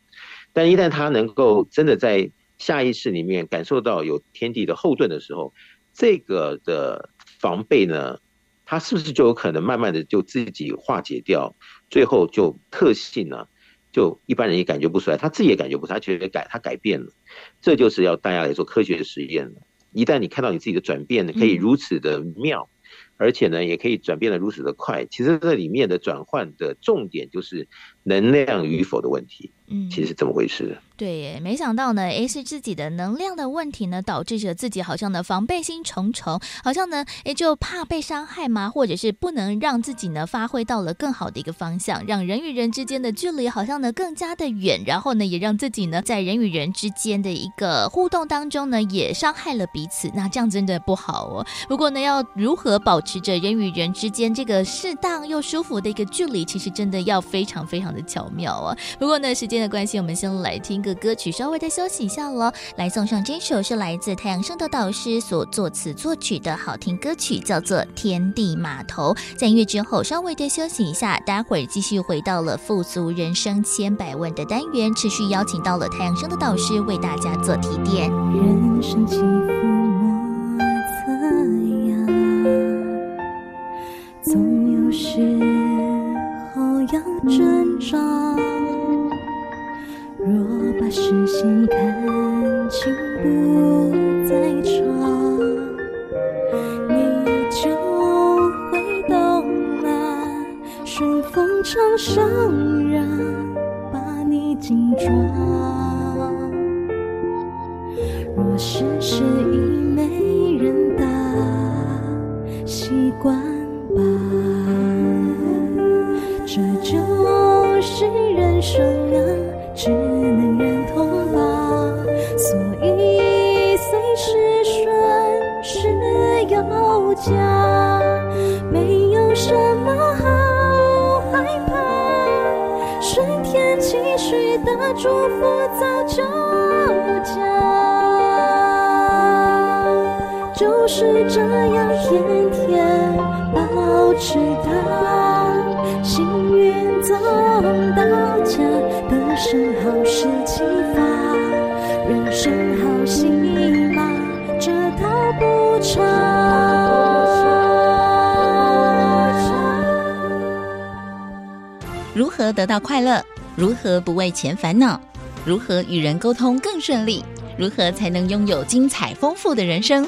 但一旦他能够真的在下意识里面感受到有天地的后盾的时候，这个的防备呢，他是不是就有可能慢慢的就自己化解掉，最后就特性呢，就一般人也感觉不出来，他自己也感觉不出来，他觉得改他改变了，这就是要大家来做科学的实验了。一旦你看到你自己的转变可以如此的妙。嗯而且呢，也可以转变的如此的快。其实这里面的转换的重点就是能量与否的问题。嗯，其实是这么回事。对耶，没想到呢，诶，是自己的能量的问题呢，导致着自己好像呢防备心重重，好像呢，诶，就怕被伤害吗？或者是不能让自己呢发挥到了更好的一个方向，让人与人之间的距离好像呢更加的远，然后呢，也让自己呢在人与人之间的一个互动当中呢，也伤害了彼此。那这样真的不好哦。不过呢，要如何保持着人与人之间这个适当又舒服的一个距离，其实真的要非常非常的巧妙啊。不过呢，时间的关系，我们先来听个歌曲，稍微的休息一下喽。来送上这首是来自太阳升的导师所作词作曲的好听歌曲，叫做《天地码头》。在音乐之后，稍微的休息一下，待会儿继续回到了富足人生千百万的单元，持续邀请到了太阳升的导师为大家做提点。人生起伏莫测呀，总有时要挣扎。若把视线看清不再长，你就会懂了。顺风长生人把你紧抓。若世事已生啊。只能认同吧，所以随时顺势有加，没有什么好害怕，顺天期许的祝福早就讲，就是这样天天保持它，幸运总到家。人生好事启发，人生好戏码，这套不差。如何得到快乐？如何不为钱烦恼？如何与人沟通更顺利？如何才能拥有精彩丰富的人生？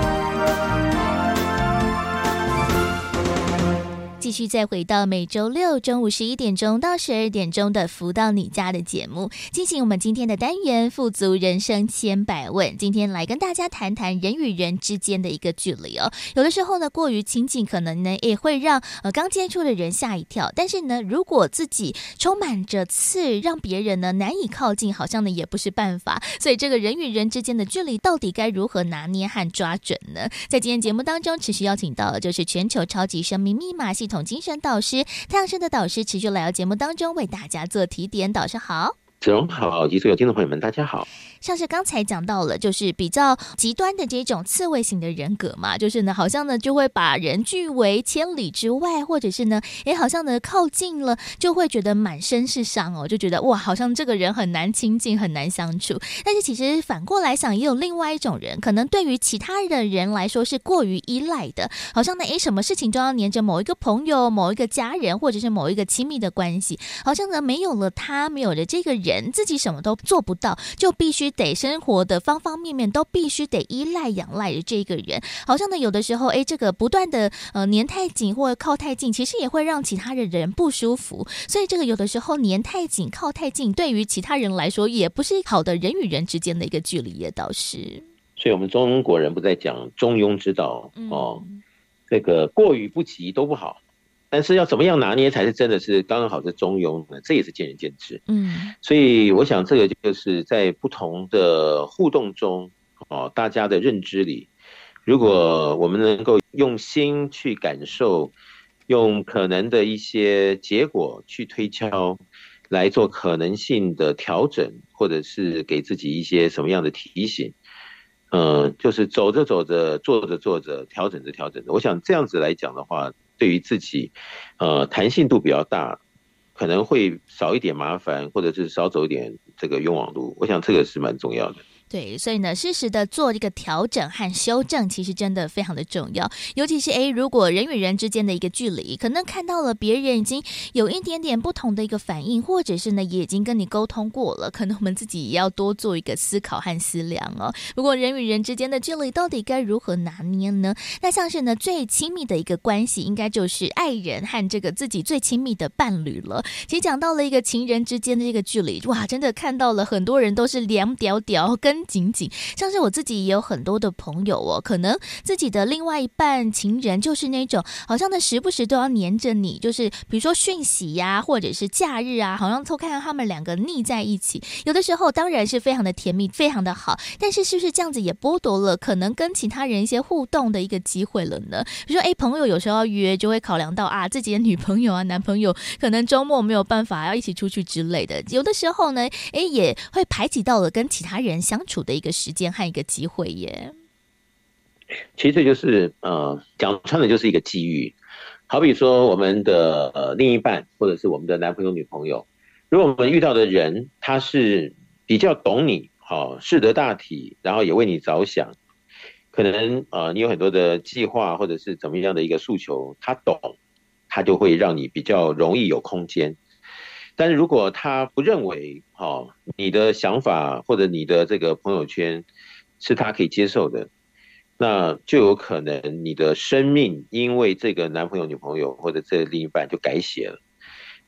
继续再回到每周六中午十一点钟到十二点钟的《福到你家》的节目，进行我们今天的单元“富足人生千百问”。今天来跟大家谈谈人与人之间的一个距离哦。有的时候呢，过于亲近，可能呢也会让呃刚接触的人吓一跳。但是呢，如果自己充满着刺，让别人呢难以靠近，好像呢也不是办法。所以，这个人与人之间的距离到底该如何拿捏和抓准呢？在今天节目当中，持续邀请到的就是全球超级生命密码系统精神导师太阳神的导师，持续来到节目当中为大家做提点。导师好，子荣好，以及所有听众朋友们，大家好。像是刚才讲到了，就是比较极端的这种刺猬型的人格嘛，就是呢，好像呢就会把人拒为千里之外，或者是呢，诶，好像呢靠近了就会觉得满身是伤哦，就觉得哇，好像这个人很难亲近，很难相处。但是其实反过来想，也有另外一种人，可能对于其他的人来说是过于依赖的，好像呢，诶，什么事情都要黏着某一个朋友、某一个家人，或者是某一个亲密的关系，好像呢没有了他，没有了这个人，自己什么都做不到，就必须。得生活的方方面面都必须得依赖仰赖的这个人，好像呢有的时候，哎，这个不断的呃粘太紧或者靠太近，其实也会让其他的人不舒服。所以这个有的时候粘太紧、靠太近，对于其他人来说也不是好的人与人之间的一个距离，也倒是。所以我们中国人不在讲中庸之道哦，嗯、这个过于不及都不好。但是要怎么样拿捏才是真的是刚刚好是中庸呢？这也是见仁见智。嗯，所以我想这个就是在不同的互动中，哦，大家的认知里，如果我们能够用心去感受，用可能的一些结果去推敲，来做可能性的调整，或者是给自己一些什么样的提醒，嗯，就是走着走着，做着做着，调整着调整着。我想这样子来讲的话。对于自己，呃，弹性度比较大，可能会少一点麻烦，或者是少走一点这个冤枉路。我想这个是蛮重要的。对，所以呢，适时的做一个调整和修正，其实真的非常的重要。尤其是诶，如果人与人之间的一个距离，可能看到了别人已经有一点点不同的一个反应，或者是呢，也已经跟你沟通过了，可能我们自己也要多做一个思考和思量哦。如果人与人之间的距离到底该如何拿捏呢？那像是呢，最亲密的一个关系，应该就是爱人和这个自己最亲密的伴侣了。其实讲到了一个情人之间的这个距离，哇，真的看到了很多人都是两屌屌跟。紧紧，像是我自己也有很多的朋友哦，可能自己的另外一半情人就是那种，好像呢时不时都要黏着你，就是比如说讯息呀，或者是假日啊，好像偷看到他们两个腻在一起。有的时候当然是非常的甜蜜，非常的好，但是是不是这样子也剥夺了可能跟其他人一些互动的一个机会了呢？比如说，哎，朋友有时候要约，就会考量到啊，自己的女朋友啊、男朋友可能周末没有办法要一起出去之类的。有的时候呢，哎，也会排挤到了跟其他人相。处的一个时间和一个机会耶，其实这就是呃讲穿的就是一个机遇。好比说我们的呃另一半或者是我们的男朋友女朋友，如果我们遇到的人他是比较懂你，好识得大体，然后也为你着想，可能呃你有很多的计划或者是怎么样的一个诉求，他懂，他就会让你比较容易有空间。但是如果他不认为，哦，你的想法或者你的这个朋友圈是他可以接受的，那就有可能你的生命因为这个男朋友、女朋友或者这另一半就改写了。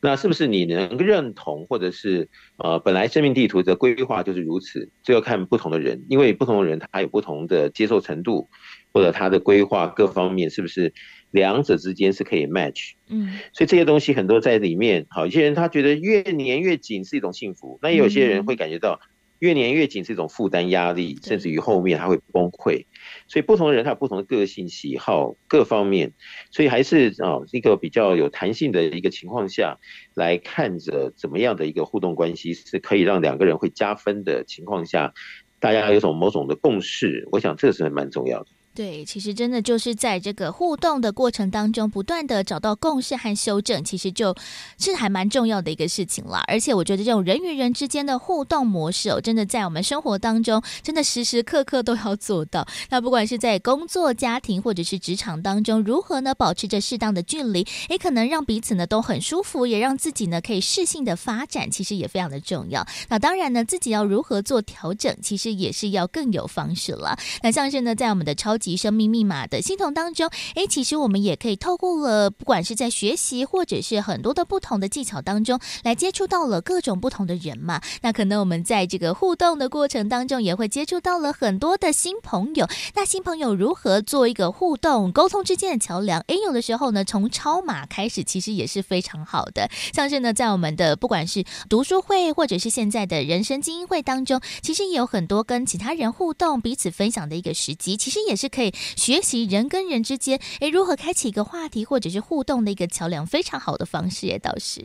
那是不是你能认同，或者是呃，本来生命地图的规划就是如此，这要看不同的人，因为不同的人他有不同的接受程度，或者他的规划各方面是不是两者之间是可以 match？嗯，所以这些东西很多在里面。好，有些人他觉得越黏越紧是一种幸福，那也有些人会感觉到。越黏越紧是一种负担压力，甚至于后面他会崩溃。所以不同的人他有不同的个性、喜好各方面，所以还是啊一个比较有弹性的一个情况下来看着怎么样的一个互动关系是可以让两个人会加分的情况下，大家有种某种的共识，我想这是蛮重要的。对，其实真的就是在这个互动的过程当中，不断的找到共识和修正，其实就是还蛮重要的一个事情啦。而且我觉得这种人与人之间的互动模式哦，真的在我们生活当中，真的时时刻刻都要做到。那不管是在工作、家庭或者是职场当中，如何呢保持着适当的距离，也可能让彼此呢都很舒服，也让自己呢可以适性的发展，其实也非常的重要。那当然呢，自己要如何做调整，其实也是要更有方式了。那像是呢，在我们的超。及生命密码的系统当中，诶，其实我们也可以透过了，不管是在学习或者是很多的不同的技巧当中，来接触到了各种不同的人嘛。那可能我们在这个互动的过程当中，也会接触到了很多的新朋友。那新朋友如何做一个互动沟通之间的桥梁？诶，有的时候呢，从抄码开始，其实也是非常好的。像是呢，在我们的不管是读书会，或者是现在的人生精英会当中，其实也有很多跟其他人互动、彼此分享的一个时机，其实也是可以学习人跟人之间，诶，如何开启一个话题或者是互动的一个桥梁，非常好的方式也倒是。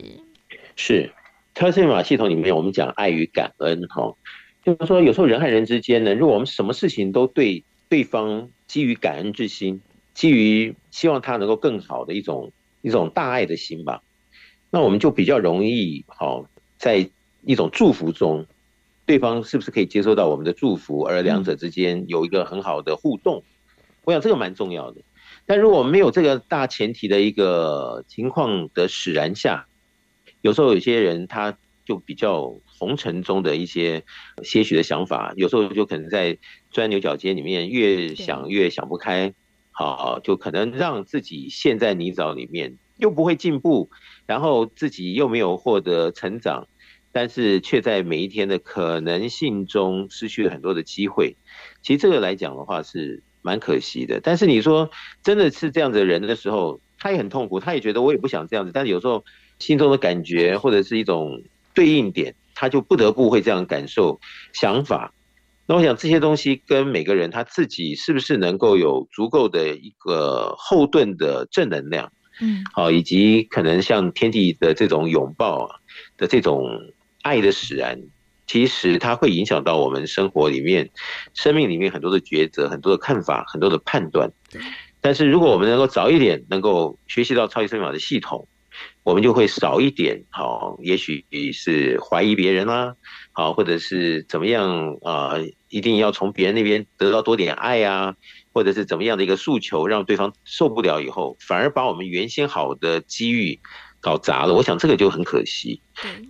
是，超级生命密码系统里面，我们讲爱与感恩，哈，就是说有时候人和人之间呢，如果我们什么事情都对对方基于感恩之心，基于希望他能够更好的一种一种大爱的心吧，那我们就比较容易，好，在一种祝福中。对方是不是可以接收到我们的祝福，而两者之间有一个很好的互动？我想这个蛮重要的。但如果没有这个大前提的一个情况的使然下，有时候有些人他就比较红尘中的一些些许的想法，有时候就可能在钻牛角尖里面越想越想不开，好，就可能让自己陷在泥沼里面，又不会进步，然后自己又没有获得成长。但是却在每一天的可能性中失去了很多的机会，其实这个来讲的话是蛮可惜的。但是你说真的是这样子的人的时候，他也很痛苦，他也觉得我也不想这样子。但是有时候心中的感觉或者是一种对应点，他就不得不会这样感受想法。那我想这些东西跟每个人他自己是不是能够有足够的一个后盾的正能量，嗯，好，以及可能像天地的这种拥抱啊的这种。爱的使然，其实它会影响到我们生活里面、生命里面很多的抉择、很多的看法、很多的判断。但是如果我们能够早一点能够学习到超级生命密码的系统，我们就会少一点，好，也许是怀疑别人啦，好，或者是怎么样啊，一定要从别人那边得到多点爱啊，或者是怎么样的一个诉求，让对方受不了以后，反而把我们原先好的机遇。搞砸了，我想这个就很可惜。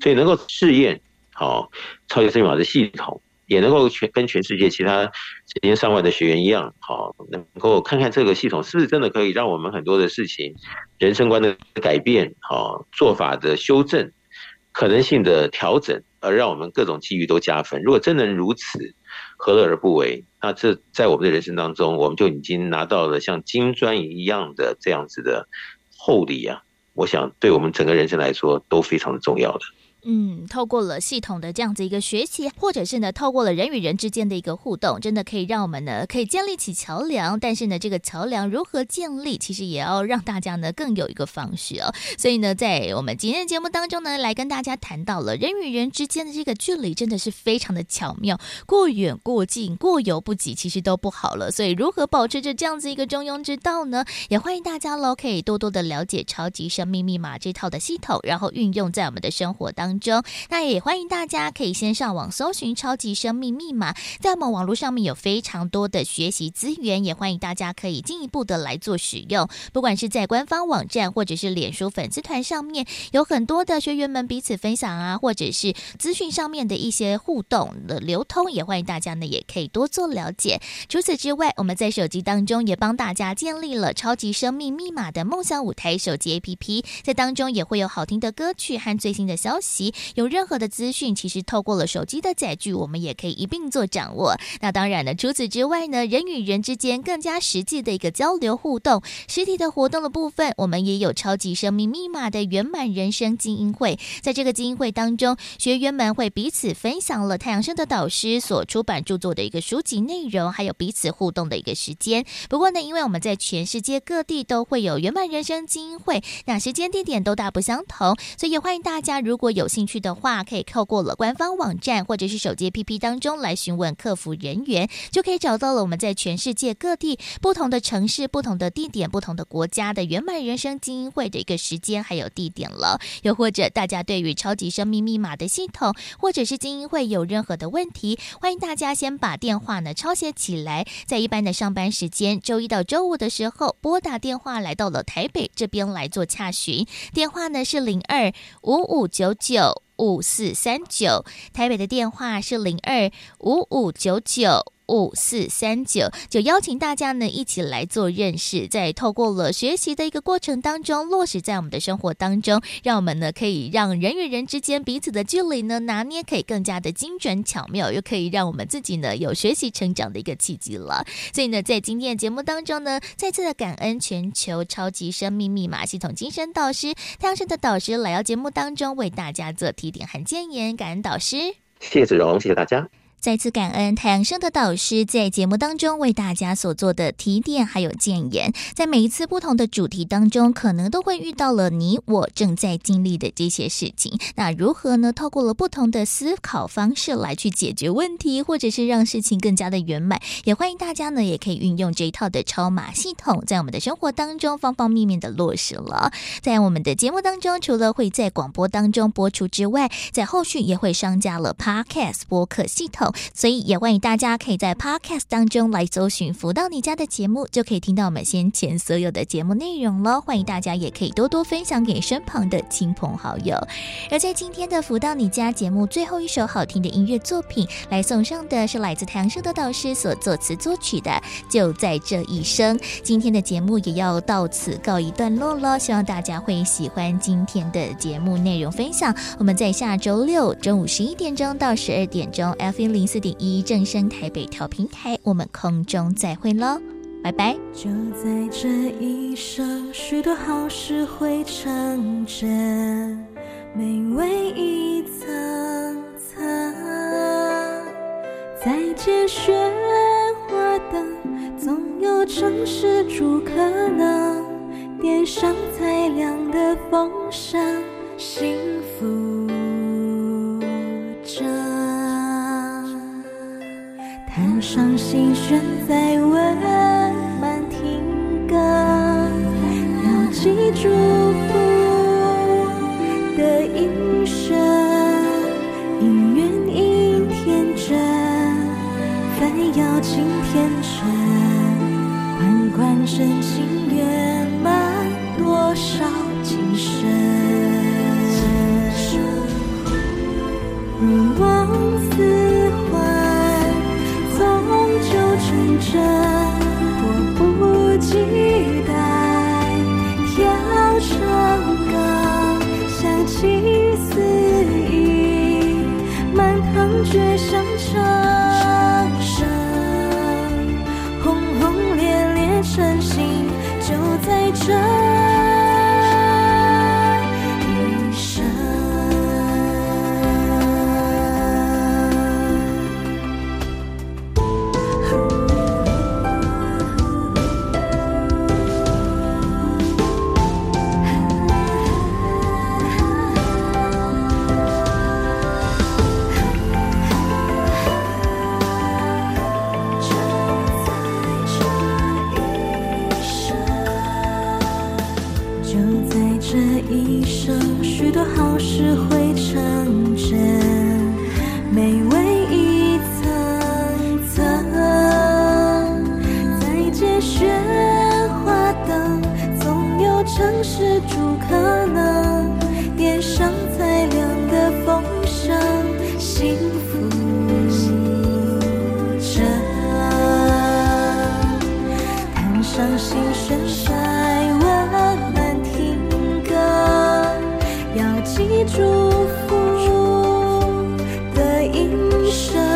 所以能够试验好超级生命密码的系统，也能够全跟全世界其他成千上万的学员一样，好能够看看这个系统是不是真的可以让我们很多的事情、人生观的改变、好做法的修正、可能性的调整，而让我们各种机遇都加分。如果真能如此，何乐而不为？那这在我们的人生当中，我们就已经拿到了像金砖一样的这样子的厚礼啊！我想，对我们整个人生来说都非常的重要的。嗯，透过了系统的这样子一个学习，或者是呢，透过了人与人之间的一个互动，真的可以让我们呢，可以建立起桥梁。但是呢，这个桥梁如何建立，其实也要让大家呢更有一个方式哦。所以呢，在我们今天的节目当中呢，来跟大家谈到了人与人之间的这个距离，真的是非常的巧妙，过远过近，过犹不及，其实都不好了。所以，如何保持着这样子一个中庸之道呢？也欢迎大家喽，可以多多的了解超级生命密码这套的系统，然后运用在我们的生活当。当中，那也欢迎大家可以先上网搜寻“超级生命密码”，在我们网络上面有非常多的学习资源，也欢迎大家可以进一步的来做使用。不管是在官方网站或者是脸书粉丝团上面，有很多的学员们彼此分享啊，或者是资讯上面的一些互动的流通，也欢迎大家呢也可以多做了解。除此之外，我们在手机当中也帮大家建立了“超级生命密码”的梦想舞台手机 APP，在当中也会有好听的歌曲和最新的消息。有任何的资讯，其实透过了手机的载具，我们也可以一并做掌握。那当然了，除此之外呢，人与人之间更加实际的一个交流互动，实体的活动的部分，我们也有超级生命密码的圆满人生精英会。在这个精英会当中，学员们会彼此分享了太阳盛德导师所出版著作的一个书籍内容，还有彼此互动的一个时间。不过呢，因为我们在全世界各地都会有圆满人生精英会，那时间地点都大不相同，所以也欢迎大家如果有兴趣的话，可以透过了官方网站或者是手机 APP 当中来询问客服人员，就可以找到了我们在全世界各地不同的城市、不同的地点、不同的国家的圆满人生精英会的一个时间还有地点了。又或者大家对于超级生命密码的系统或者是精英会有任何的问题，欢迎大家先把电话呢抄写起来，在一般的上班时间，周一到周五的时候拨打电话来到了台北这边来做洽询，电话呢是零二五五九九五四三九，台北的电话是零二五五九九五四三九，就邀请大家呢一起来做认识，在透过了学习的一个过程当中，落实在我们的生活当中，让我们呢可以让人与人之间彼此的距离呢拿捏可以更加的精准巧妙，又可以让我们自己呢有学习成长的一个契机了。所以呢，在今天的节目当中呢，再次的感恩全球超级生命密码系统精神导师太阳神的导师来到节目当中为大家做提点和建言，感恩导师，谢谢子荣，谢谢大家。再次感恩太阳盛德导师在节目当中为大家所做的提点还有建言，在每一次不同的主题当中，可能都会遇到了你我正在经历的这些事情。那如何呢？透过了不同的思考方式来去解决问题，或者是让事情更加的圆满，也欢迎大家呢，也可以运用这一套的超码系统，在我们的生活当中方方面面的落实了。在我们的节目当中，除了会在广播当中播出之外，在后续也会上架了 Podcast 播客系统。所以也欢迎大家可以在 Podcast 当中来搜寻“福到你家”的节目，就可以听到我们先前所有的节目内容了。欢迎大家也可以多多分享给身旁的亲朋好友。而在今天的“福到你家”节目最后一首好听的音乐作品，来送上的是来自太阳盛德导师所作词作曲的《就在这一生》。今天的节目也要到此告一段落了，希望大家会喜欢今天的节目内容分享。我们在下周六中午十一点钟到十二点钟，FM 零四点一正声台北调平台，我们空中再会喽，拜拜。就在这一生，许多好事会成真，美味一层层，再见喧哗灯，总有城市住可能，点上才亮的风声，幸福弹上心弦，再温慢听歌，要记住福的音声，音缘应天真，非要尽天真，关关真情圆满，多少今生，如梦祝福的音声。